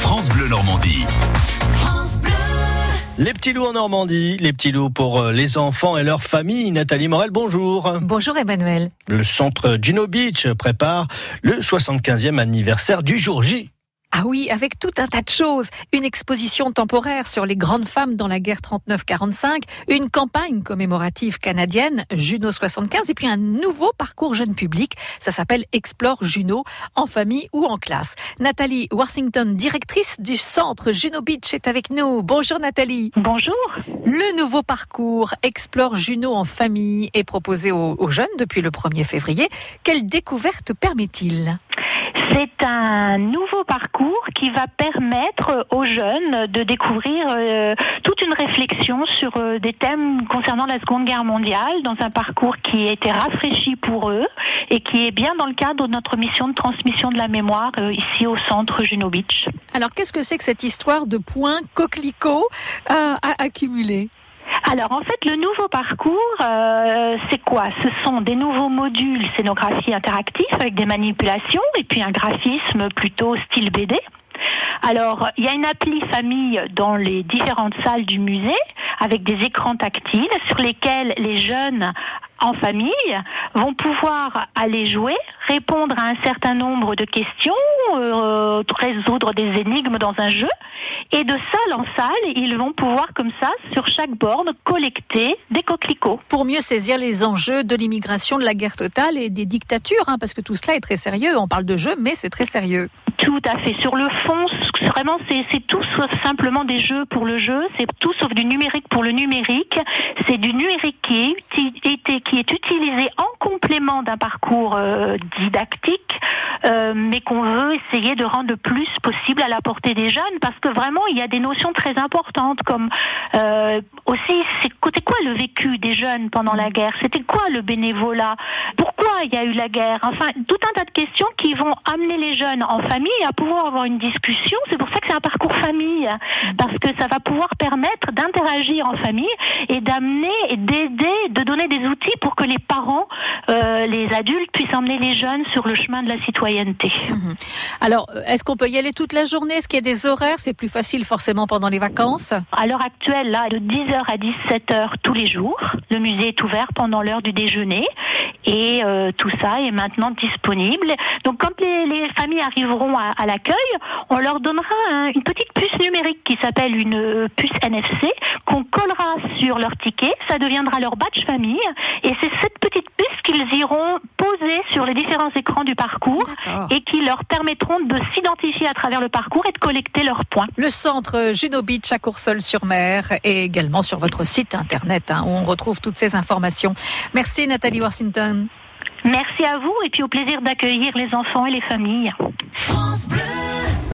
France Bleu Normandie. Les petits loups en Normandie, les petits loups pour euh, les enfants et leurs familles. Nathalie Morel, bonjour. Bonjour Emmanuel. Le centre Gino Beach prépare le 75e anniversaire du jour J. Ah oui, avec tout un tas de choses. Une exposition temporaire sur les grandes femmes dans la guerre 39-45, une campagne commémorative canadienne, Juno 75, et puis un nouveau parcours jeune public. Ça s'appelle Explore Juno, en famille ou en classe. Nathalie Washington, directrice du centre Juno Beach, est avec nous. Bonjour Nathalie. Bonjour. Le nouveau parcours Explore Juno en famille est proposé aux, aux jeunes depuis le 1er février. Quelle découverte permet-il? C'est un nouveau parcours qui va permettre aux jeunes de découvrir euh, toute une réflexion sur euh, des thèmes concernant la Seconde Guerre mondiale dans un parcours qui a été rafraîchi pour eux et qui est bien dans le cadre de notre mission de transmission de la mémoire euh, ici au centre Juno Beach. Alors qu'est-ce que c'est que cette histoire de points coquelicots à accumuler? Alors en fait, le nouveau parcours, euh, c'est quoi? Ce sont des nouveaux modules scénographie interactifs avec des manipulations et puis un graphisme plutôt style BD. Alors, il y a une appli famille dans les différentes salles du musée avec des écrans tactiles sur lesquels les jeunes en famille vont pouvoir aller jouer, répondre à un certain nombre de questions, euh, résoudre des énigmes dans un jeu, et de salle en salle, ils vont pouvoir comme ça, sur chaque borne, collecter des coquelicots. Pour mieux saisir les enjeux de l'immigration, de la guerre totale et des dictatures, hein, parce que tout cela est très sérieux. On parle de jeu, mais c'est très sérieux. Tout à fait. Sur le fond, vraiment, c'est tout sauf simplement des jeux pour le jeu. C'est tout sauf du numérique pour le numérique. C'est du numérique qui est, qui est utilisé en complément d'un parcours euh, didactique, euh, mais qu'on veut essayer de rendre le plus possible à la portée des jeunes, parce que vraiment, il y a des notions très importantes, comme euh, aussi, côté quoi le vécu des jeunes pendant la guerre? C'était quoi le bénévolat? Pourquoi il y a eu la guerre? Enfin, tout un tas de questions qui vont amener les jeunes en famille à pouvoir avoir une discussion. C'est pour ça que c'est un parcours famille, parce que ça va pouvoir permettre d'interagir en famille et d'amener et d'aider, de donner des outils pour que les parents, euh, les adultes puissent emmener les jeunes sur le chemin de la citoyenneté. Mhm. Alors, est-ce qu'on peut y aller toute la journée? Est-ce qu'il y a des horaires? C'est plus facile forcément pendant les vacances? À l'heure actuelle, là, de 10h à 17h tous les jours. Le musée est ouvert pendant l'heure du déjeuner et euh, tout ça est maintenant disponible. Donc, quand les, les familles arriveront à, à l'accueil, on leur donnera une petite puce numérique qui s'appelle une euh, puce NFC qu'on collera sur leur ticket. Ça deviendra leur badge famille et c'est cette petite puce qu'ils iront poser sur les différents écrans du parcours et qui leur permettront de s'identifier à travers le parcours et de collecter leurs points. Le centre Juno Beach à Courseul-sur-Mer et également sur votre site internet hein, où on retrouve toutes ces informations. Merci Nathalie Washington. Merci à vous et puis au plaisir d'accueillir les enfants et les familles. France Bleu.